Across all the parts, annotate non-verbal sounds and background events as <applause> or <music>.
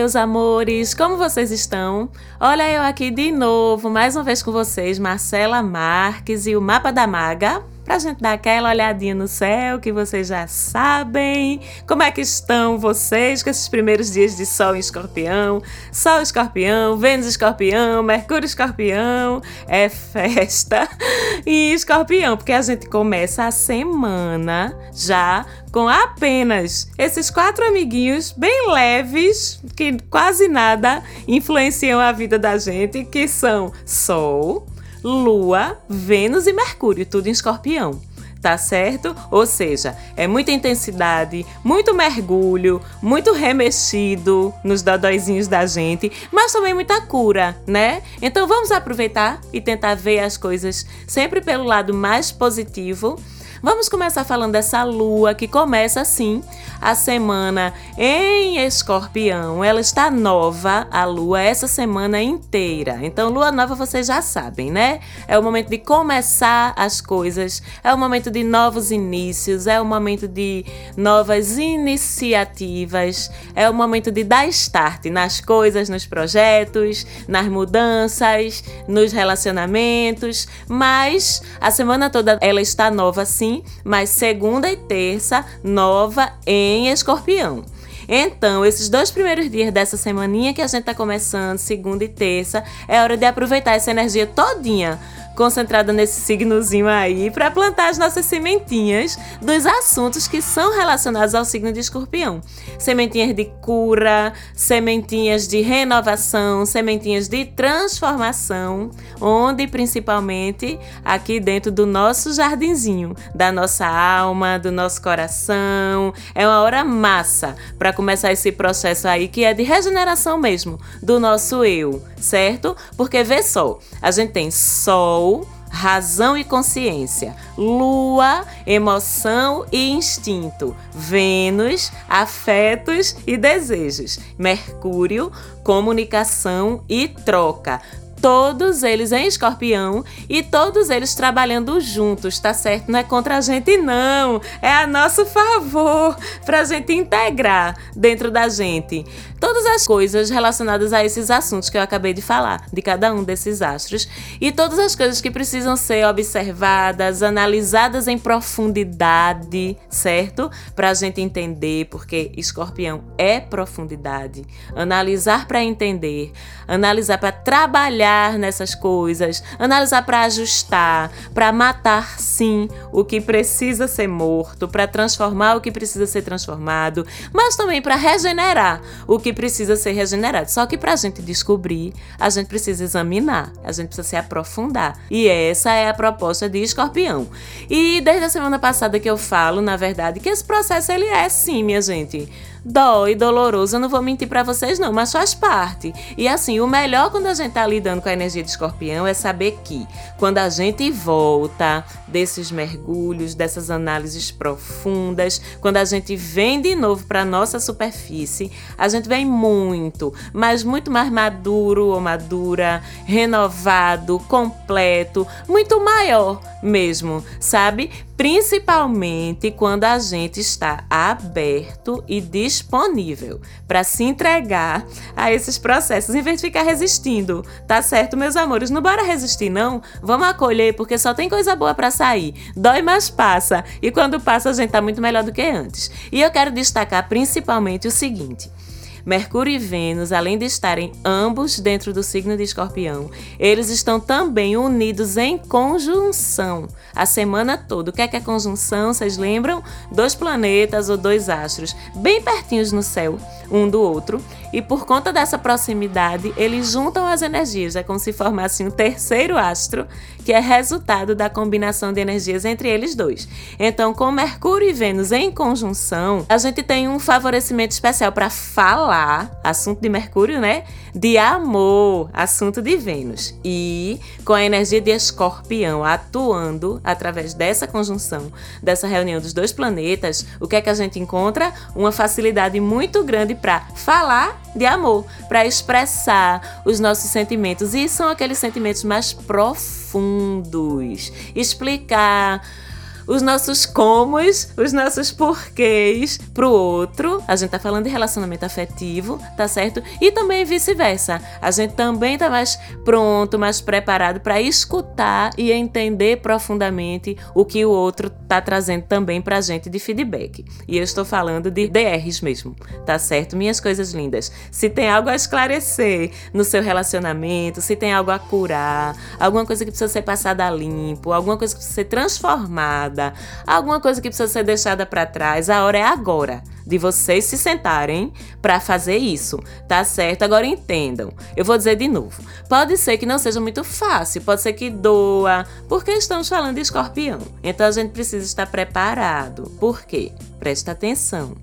Meus amores, como vocês estão? Olha eu aqui de novo, mais uma vez com vocês, Marcela Marques e o Mapa da Maga, pra gente dar aquela olhadinha no céu que vocês já sabem. Como é que estão vocês com esses primeiros dias de Sol em Escorpião? Sol Escorpião, Vênus Escorpião, Mercúrio Escorpião, é festa <laughs> e Escorpião, porque a gente começa a semana já com apenas esses quatro amiguinhos bem leves, que quase nada influenciam a vida da gente, que são Sol, Lua, Vênus e Mercúrio, tudo em escorpião. Tá certo? Ou seja, é muita intensidade, muito mergulho, muito remexido nos dodóizinhos da gente, mas também muita cura, né? Então vamos aproveitar e tentar ver as coisas sempre pelo lado mais positivo Vamos começar falando dessa lua que começa assim a semana em Escorpião. Ela está nova, a lua, essa semana inteira. Então, lua nova vocês já sabem, né? É o momento de começar as coisas, é o momento de novos inícios, é o momento de novas iniciativas, é o momento de dar start nas coisas, nos projetos, nas mudanças, nos relacionamentos. Mas a semana toda ela está nova sim mas segunda e terça, nova em escorpião. Então, esses dois primeiros dias dessa semaninha que a gente tá começando, segunda e terça, é hora de aproveitar essa energia todinha concentrada nesse signozinho aí para plantar as nossas sementinhas dos assuntos que são relacionados ao signo de escorpião. Sementinhas de cura, sementinhas de renovação, sementinhas de transformação, onde principalmente aqui dentro do nosso jardinzinho, da nossa alma, do nosso coração. É uma hora massa para começar esse processo aí que é de regeneração mesmo do nosso eu, certo? Porque vê só, a gente tem sol razão e consciência. Lua, emoção e instinto. Vênus, afetos e desejos. Mercúrio, comunicação e troca todos eles em escorpião e todos eles trabalhando juntos, tá certo? Não é contra a gente, não. É a nosso favor, pra gente integrar dentro da gente todas as coisas relacionadas a esses assuntos que eu acabei de falar, de cada um desses astros, e todas as coisas que precisam ser observadas, analisadas em profundidade, certo? Pra gente entender, porque escorpião é profundidade. Analisar para entender, analisar para trabalhar trabalhar nessas coisas, analisar para ajustar, para matar sim o que precisa ser morto, para transformar o que precisa ser transformado, mas também para regenerar o que precisa ser regenerado. Só que para a gente descobrir, a gente precisa examinar, a gente precisa se aprofundar. E essa é a proposta de Escorpião. E desde a semana passada que eu falo, na verdade, que esse processo ele é sim, minha gente dói, doloroso, eu não vou mentir para vocês não, mas faz parte. E assim, o melhor quando a gente tá lidando com a energia de escorpião é saber que quando a gente volta desses mergulhos, dessas análises profundas, quando a gente vem de novo para nossa superfície, a gente vem muito, mas muito mais maduro ou madura, renovado, completo, muito maior mesmo, sabe? Principalmente quando a gente está aberto e disponível para se entregar a esses processos, em vez de ficar resistindo, tá certo, meus amores? Não bora resistir, não. Vamos acolher, porque só tem coisa boa para sair. Dói, mas passa. E quando passa, a gente tá muito melhor do que antes. E eu quero destacar principalmente o seguinte. Mercúrio e Vênus, além de estarem ambos dentro do signo de Escorpião, eles estão também unidos em conjunção a semana toda. O que é que é conjunção? Vocês lembram? Dois planetas ou dois astros bem pertinhos no céu, um do outro, e por conta dessa proximidade, eles juntam as energias. É como se formasse um terceiro astro, que é resultado da combinação de energias entre eles dois. Então, com Mercúrio e Vênus em conjunção, a gente tem um favorecimento especial para falar, assunto de Mercúrio, né? De amor, assunto de Vênus. E com a energia de Escorpião atuando através dessa conjunção, dessa reunião dos dois planetas, o que é que a gente encontra? Uma facilidade muito grande para falar de amor, para expressar os nossos sentimentos. E são aqueles sentimentos mais profundos. Explicar os nossos comos, os nossos porquês pro outro. A gente tá falando de relacionamento afetivo, tá certo? E também vice-versa. A gente também tá mais pronto, mais preparado para escutar e entender profundamente o que o outro tá trazendo também pra gente de feedback. E eu estou falando de DRs mesmo, tá certo? Minhas coisas lindas. Se tem algo a esclarecer no seu relacionamento, se tem algo a curar, alguma coisa que precisa ser passada a limpo, alguma coisa que precisa ser transformada, alguma coisa que precisa ser deixada para trás, a hora é agora de vocês se sentarem para fazer isso, tá certo? Agora entendam. Eu vou dizer de novo. Pode ser que não seja muito fácil, pode ser que doa, porque estamos falando de escorpião. Então a gente precisa estar preparado. Por quê? Presta atenção.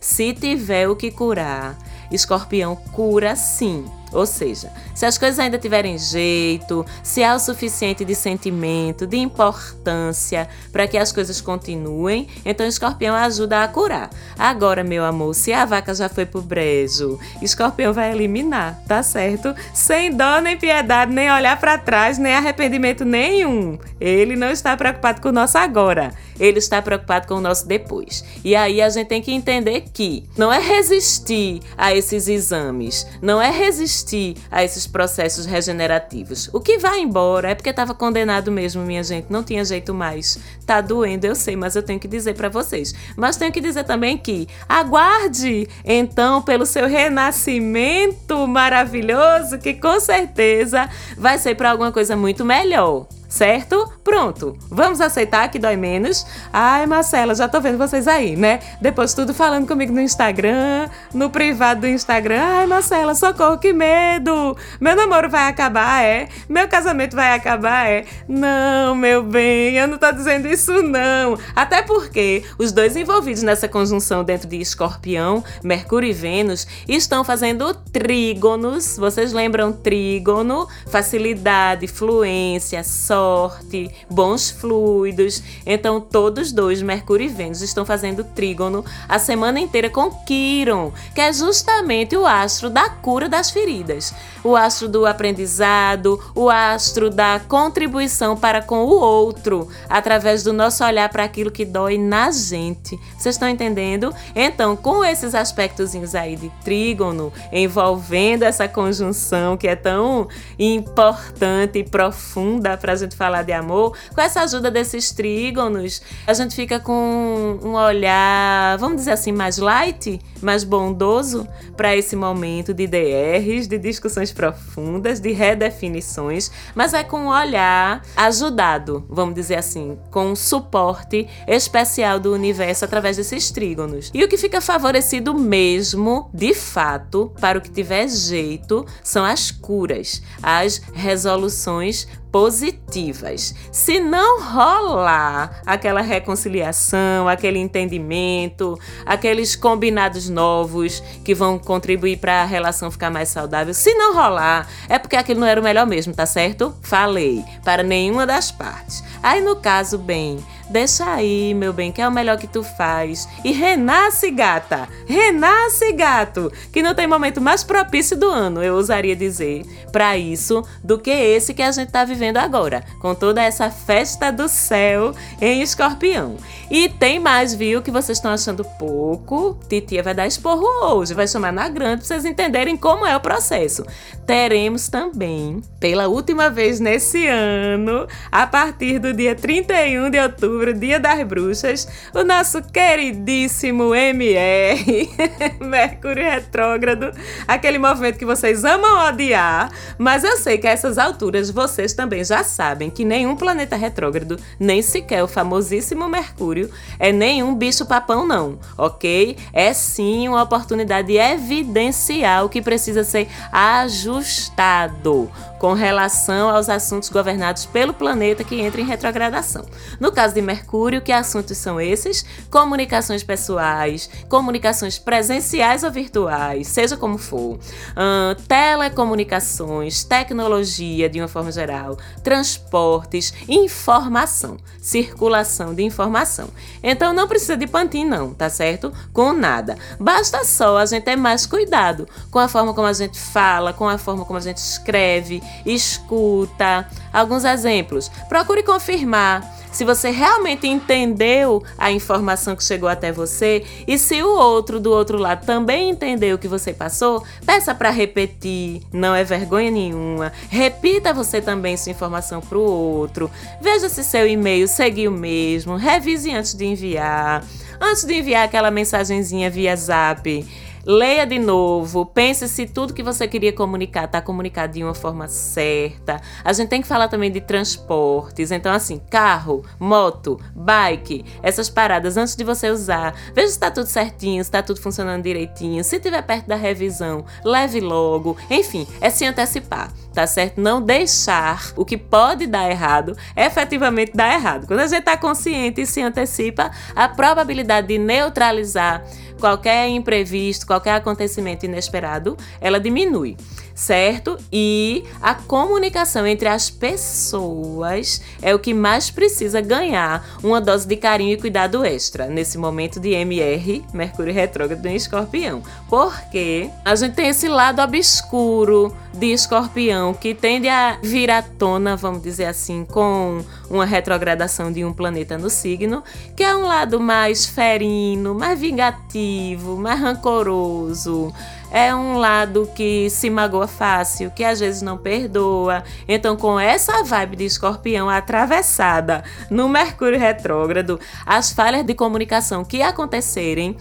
Se tiver o que curar, escorpião cura sim. Ou seja, se as coisas ainda tiverem jeito, se há o suficiente de sentimento, de importância para que as coisas continuem, então escorpião ajuda a curar. Agora, meu amor, se a vaca já foi pro brejo, escorpião vai eliminar, tá certo? Sem dó nem piedade, nem olhar para trás, nem arrependimento nenhum. Ele não está preocupado com o nosso agora, ele está preocupado com o nosso depois. E aí a gente tem que entender que não é resistir a esses exames, não é resistir resistir a esses processos regenerativos. O que vai embora é porque estava condenado mesmo, minha gente, não tinha jeito mais. Tá doendo, eu sei, mas eu tenho que dizer para vocês. Mas tenho que dizer também que aguarde então pelo seu renascimento maravilhoso, que com certeza vai ser para alguma coisa muito melhor certo? Pronto, vamos aceitar que dói menos. Ai, Marcela, já tô vendo vocês aí, né? Depois tudo falando comigo no Instagram, no privado do Instagram. Ai, Marcela, socorro, que medo! Meu namoro vai acabar, é? Meu casamento vai acabar, é? Não, meu bem, eu não tô dizendo isso, não. Até porque os dois envolvidos nessa conjunção dentro de Escorpião, Mercúrio e Vênus, estão fazendo trígonos. Vocês lembram trígono? Facilidade, fluência, sorte sorte, bons fluidos. Então, todos dois, Mercúrio e Vênus, estão fazendo trígono a semana inteira com Quiron, que é justamente o astro da cura das feridas, o astro do aprendizado, o astro da contribuição para com o outro, através do nosso olhar para aquilo que dói na gente. Vocês estão entendendo? Então, com esses aspectos aí de trígono, envolvendo essa conjunção que é tão importante e profunda para a gente falar de amor, com essa ajuda desses trígonos, a gente fica com um olhar, vamos dizer assim, mais light, mais bondoso para esse momento de DRs, de discussões profundas, de redefinições, mas é com um olhar ajudado, vamos dizer assim, com um suporte especial do universo através desses trígonos. E o que fica favorecido mesmo, de fato, para o que tiver jeito, são as curas, as resoluções positivas. Se não rolar aquela reconciliação, aquele entendimento, aqueles combinados novos que vão contribuir para a relação ficar mais saudável, se não rolar, é porque aquilo não era o melhor mesmo, tá certo? Falei, para nenhuma das partes. Aí no caso, bem, Deixa aí, meu bem, que é o melhor que tu faz. E renasce, gata! Renasce, gato! Que não tem momento mais propício do ano, eu ousaria dizer, para isso do que esse que a gente tá vivendo agora, com toda essa festa do céu em escorpião. E tem mais, viu, que vocês estão achando pouco. Titia vai dar esporro hoje, vai chamar na grande pra vocês entenderem como é o processo. Teremos também, pela última vez nesse ano, a partir do dia 31 de outubro, outubro, Dia das Bruxas, o nosso queridíssimo MR, <laughs> Mercúrio Retrógrado, aquele movimento que vocês amam odiar, mas eu sei que a essas alturas vocês também já sabem que nenhum planeta retrógrado, nem sequer o famosíssimo Mercúrio, é nenhum bicho-papão, não, ok? É sim uma oportunidade evidencial que precisa ser ajustado com relação aos assuntos governados pelo planeta que entra em retrogradação. No caso de Mercúrio, que assuntos são esses? Comunicações pessoais, comunicações presenciais ou virtuais, seja como for, uh, telecomunicações, tecnologia de uma forma geral, transportes, informação, circulação de informação. Então não precisa de pantin não, tá certo? Com nada. Basta só a gente ter mais cuidado com a forma como a gente fala, com a forma como a gente escreve, escuta. Alguns exemplos. Procure confirmar se você realmente entendeu a informação que chegou até você e se o outro do outro lado também entendeu o que você passou, peça para repetir, não é vergonha nenhuma. Repita você também sua informação para o outro. Veja se seu e-mail seguiu mesmo, revise antes de enviar. Antes de enviar aquela mensagenzinha via Zap, Leia de novo, pense se tudo que você queria comunicar está comunicado de uma forma certa. A gente tem que falar também de transportes. Então, assim, carro, moto, bike, essas paradas antes de você usar. Veja se está tudo certinho, se está tudo funcionando direitinho. Se tiver perto da revisão, leve logo. Enfim, é se antecipar, tá certo? Não deixar o que pode dar errado efetivamente dar errado. Quando a gente está consciente e se antecipa, a probabilidade de neutralizar qualquer imprevisto, qualquer acontecimento inesperado, ela diminui certo? E a comunicação entre as pessoas é o que mais precisa ganhar uma dose de carinho e cuidado extra nesse momento de MR, Mercúrio retrógrado em Escorpião. Porque a gente tem esse lado obscuro de Escorpião que tende a vir à tona, vamos dizer assim, com uma retrogradação de um planeta no signo, que é um lado mais ferino, mais vingativo, mais rancoroso é um lado que se magoa fácil, que às vezes não perdoa. Então, com essa vibe de escorpião atravessada no Mercúrio retrógrado, as falhas de comunicação que acontecerem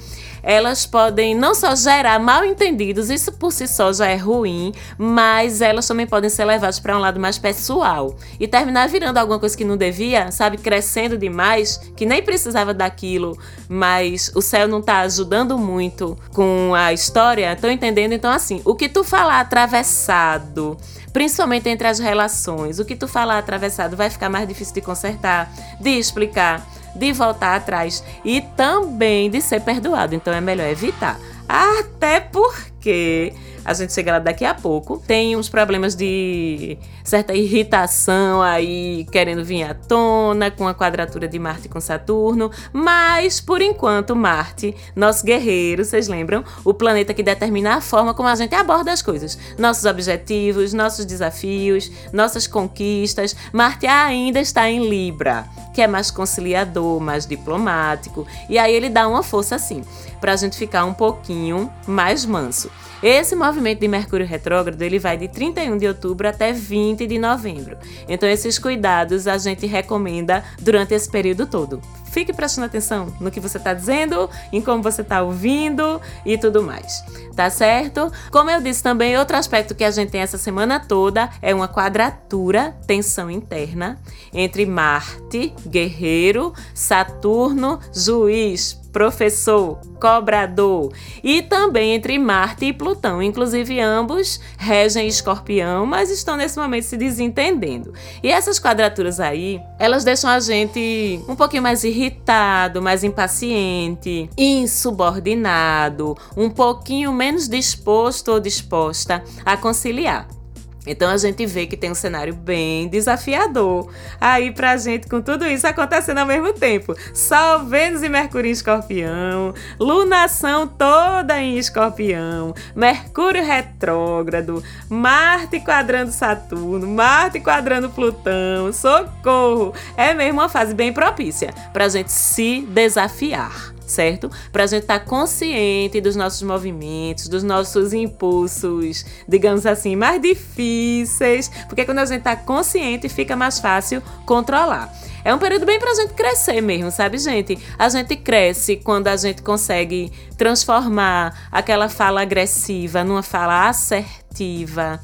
elas podem não só gerar mal entendidos, isso por si só já é ruim, mas elas também podem ser levadas para um lado mais pessoal e terminar virando alguma coisa que não devia, sabe, crescendo demais, que nem precisava daquilo, mas o céu não está ajudando muito com a história. Estão entendendo? Então, assim, o que tu falar atravessado principalmente entre as relações. O que tu falar atravessado vai ficar mais difícil de consertar, de explicar de voltar atrás e também de ser perdoado. Então é melhor evitar. Até porque a gente chega lá daqui a pouco. Tem uns problemas de certa irritação aí querendo vir à tona com a quadratura de Marte com Saturno, mas por enquanto Marte, nosso guerreiro, vocês lembram? O planeta que determina a forma como a gente aborda as coisas, nossos objetivos, nossos desafios, nossas conquistas. Marte ainda está em Libra, que é mais conciliador, mais diplomático, e aí ele dá uma força assim, para a gente ficar um pouquinho mais manso. Esse movimento de Mercúrio retrógrado ele vai de 31 de outubro até 20 de novembro. Então esses cuidados a gente recomenda durante esse período todo. Fique prestando atenção no que você está dizendo, em como você está ouvindo e tudo mais. Tá certo? Como eu disse também, outro aspecto que a gente tem essa semana toda é uma quadratura, tensão interna, entre Marte, guerreiro, Saturno, juiz, professor, cobrador, e também entre Marte e Plutão. Inclusive, ambos regem escorpião, mas estão nesse momento se desentendendo. E essas quadraturas aí, elas deixam a gente um pouquinho mais irritado, mais impaciente, insubordinado, um pouquinho menos disposto ou disposta a conciliar. Então a gente vê que tem um cenário bem desafiador aí pra gente com tudo isso acontecendo ao mesmo tempo. Sol, Vênus e Mercúrio em Escorpião, lunação toda em Escorpião, Mercúrio retrógrado, Marte quadrando Saturno, Marte quadrando Plutão. Socorro! É mesmo uma fase bem propícia pra gente se desafiar certo? Para a gente estar tá consciente dos nossos movimentos, dos nossos impulsos, digamos assim, mais difíceis, porque quando a gente está consciente fica mais fácil controlar. É um período bem para a gente crescer mesmo, sabe, gente? A gente cresce quando a gente consegue transformar aquela fala agressiva numa fala assertiva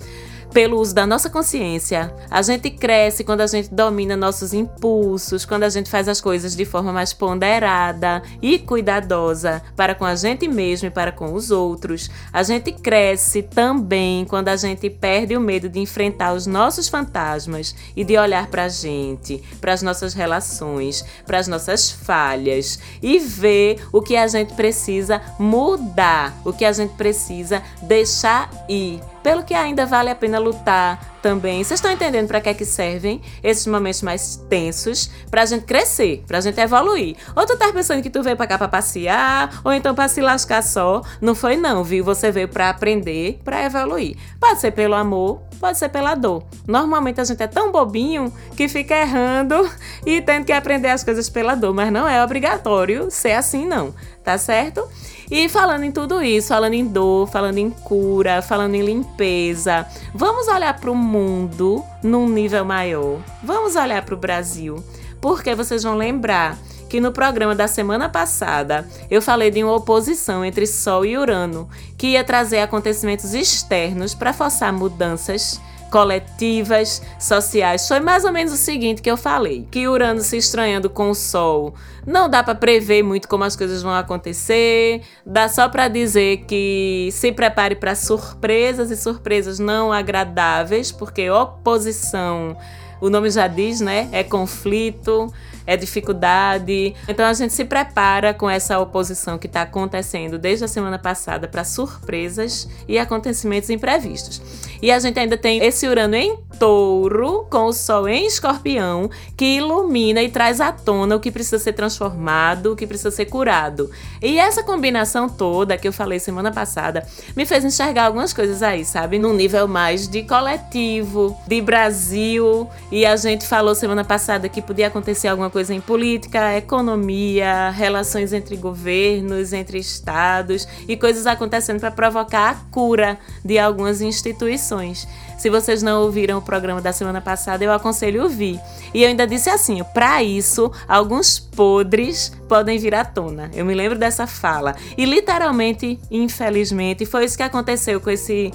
pelo uso da nossa consciência. A gente cresce quando a gente domina nossos impulsos, quando a gente faz as coisas de forma mais ponderada e cuidadosa para com a gente mesmo e para com os outros. A gente cresce também quando a gente perde o medo de enfrentar os nossos fantasmas e de olhar para a gente, para as nossas relações, para as nossas falhas e ver o que a gente precisa mudar, o que a gente precisa deixar ir pelo que ainda vale a pena lutar, também. Vocês estão entendendo para que é que servem esses momentos mais tensos? Pra gente crescer, pra gente evoluir. Ou tu tá pensando que tu veio pra cá pra passear, ou então pra se lascar só. Não foi não, viu? Você veio pra aprender, pra evoluir. Pode ser pelo amor, pode ser pela dor. Normalmente a gente é tão bobinho que fica errando <laughs> e tendo que aprender as coisas pela dor, mas não é obrigatório ser assim não, tá certo? E falando em tudo isso, falando em dor, falando em cura, falando em limpeza, vamos olhar para o mundo num nível maior. Vamos olhar para o Brasil, porque vocês vão lembrar que no programa da semana passada eu falei de uma oposição entre Sol e Urano, que ia trazer acontecimentos externos para forçar mudanças coletivas, sociais. Foi mais ou menos o seguinte que eu falei: que Urano se estranhando com o Sol, não dá para prever muito como as coisas vão acontecer, dá só para dizer que se prepare para surpresas e surpresas não agradáveis, porque oposição, o nome já diz, né? É conflito é dificuldade. Então a gente se prepara com essa oposição que está acontecendo desde a semana passada para surpresas e acontecimentos imprevistos. E a gente ainda tem esse Urano em touro, com o Sol em escorpião, que ilumina e traz à tona o que precisa ser transformado, o que precisa ser curado. E essa combinação toda que eu falei semana passada me fez enxergar algumas coisas aí, sabe? Num nível mais de coletivo, de Brasil. E a gente falou semana passada que podia acontecer alguma coisa em política, economia, relações entre governos, entre estados e coisas acontecendo para provocar a cura de algumas instituições. Se vocês não ouviram o programa da semana passada, eu aconselho ouvir. E eu ainda disse assim: para isso, alguns podres podem vir à tona. Eu me lembro dessa fala. E literalmente, infelizmente, foi isso que aconteceu com esse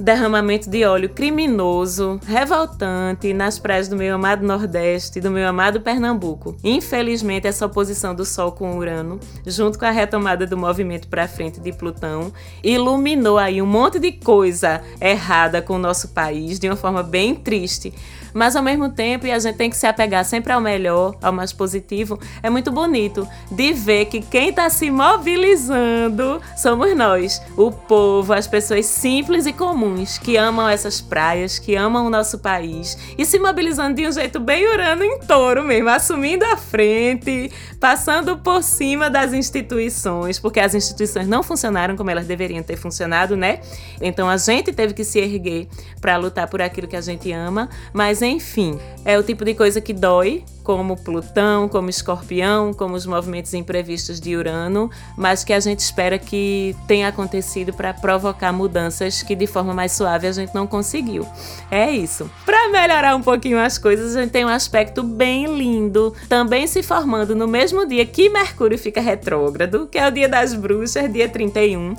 derramamento de óleo criminoso, revoltante nas praias do meu amado Nordeste e do meu amado Pernambuco. Infelizmente, essa oposição do Sol com Urano, junto com a retomada do movimento para frente de Plutão, iluminou aí um monte de coisa errada com o nosso país de uma forma bem triste. Mas ao mesmo tempo, e a gente tem que se apegar sempre ao melhor, ao mais positivo, é muito bonito de ver que quem está se mobilizando somos nós, o povo, as pessoas simples e comuns que amam essas praias, que amam o nosso país e se mobilizando de um jeito bem urano em touro mesmo, assumindo a frente, passando por cima das instituições, porque as instituições não funcionaram como elas deveriam ter funcionado, né? Então a gente teve que se erguer para lutar por aquilo que a gente ama, mas mas enfim, é o tipo de coisa que dói, como Plutão, como Escorpião, como os movimentos imprevistos de Urano, mas que a gente espera que tenha acontecido para provocar mudanças que de forma mais suave a gente não conseguiu. É isso. Para melhorar um pouquinho as coisas, a gente tem um aspecto bem lindo, também se formando no mesmo dia que Mercúrio fica retrógrado, que é o dia das bruxas, dia 31.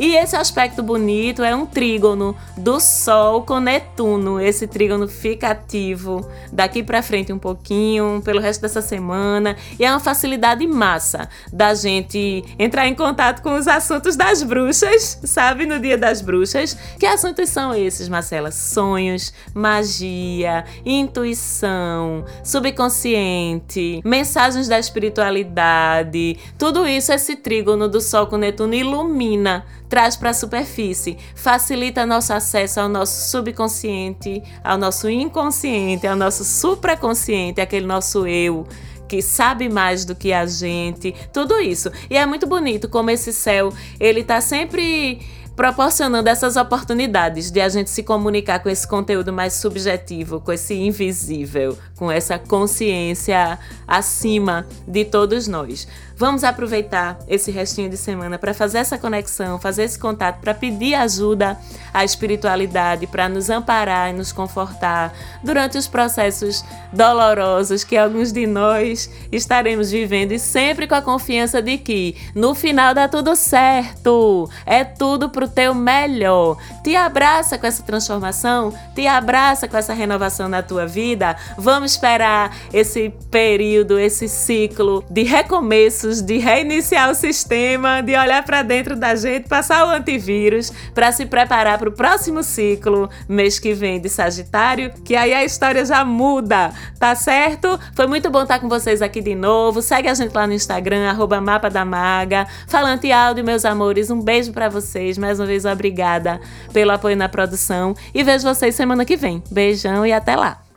E esse aspecto bonito é um trígono do Sol com Netuno. Esse trígono fica ativo daqui para frente um pouquinho, pelo resto dessa semana. E é uma facilidade massa da gente entrar em contato com os assuntos das bruxas, sabe? No Dia das Bruxas. Que assuntos são esses, Marcela? Sonhos, magia, intuição, subconsciente, mensagens da espiritualidade. Tudo isso esse trígono do Sol com Netuno ilumina traz para a superfície, facilita nosso acesso ao nosso subconsciente, ao nosso inconsciente, ao nosso supraconsciente, aquele nosso eu que sabe mais do que a gente, tudo isso. E é muito bonito como esse céu, ele tá sempre proporcionando essas oportunidades de a gente se comunicar com esse conteúdo mais subjetivo, com esse invisível, com essa consciência acima de todos nós. Vamos aproveitar esse restinho de semana para fazer essa conexão, fazer esse contato, para pedir ajuda à espiritualidade, para nos amparar e nos confortar durante os processos dolorosos que alguns de nós estaremos vivendo e sempre com a confiança de que no final dá tudo certo, é tudo para o teu melhor. Te abraça com essa transformação, te abraça com essa renovação na tua vida. Vamos esperar esse período, esse ciclo de recomeço passos de reiniciar o sistema, de olhar para dentro da gente, passar o antivírus para se preparar para o próximo ciclo, mês que vem de Sagitário, que aí a história já muda, tá certo? Foi muito bom estar com vocês aqui de novo. Segue a gente lá no Instagram, arroba Mapa da Maga. Falante áudio, meus amores, um beijo para vocês. Mais uma vez, obrigada pelo apoio na produção e vejo vocês semana que vem. Beijão e até lá!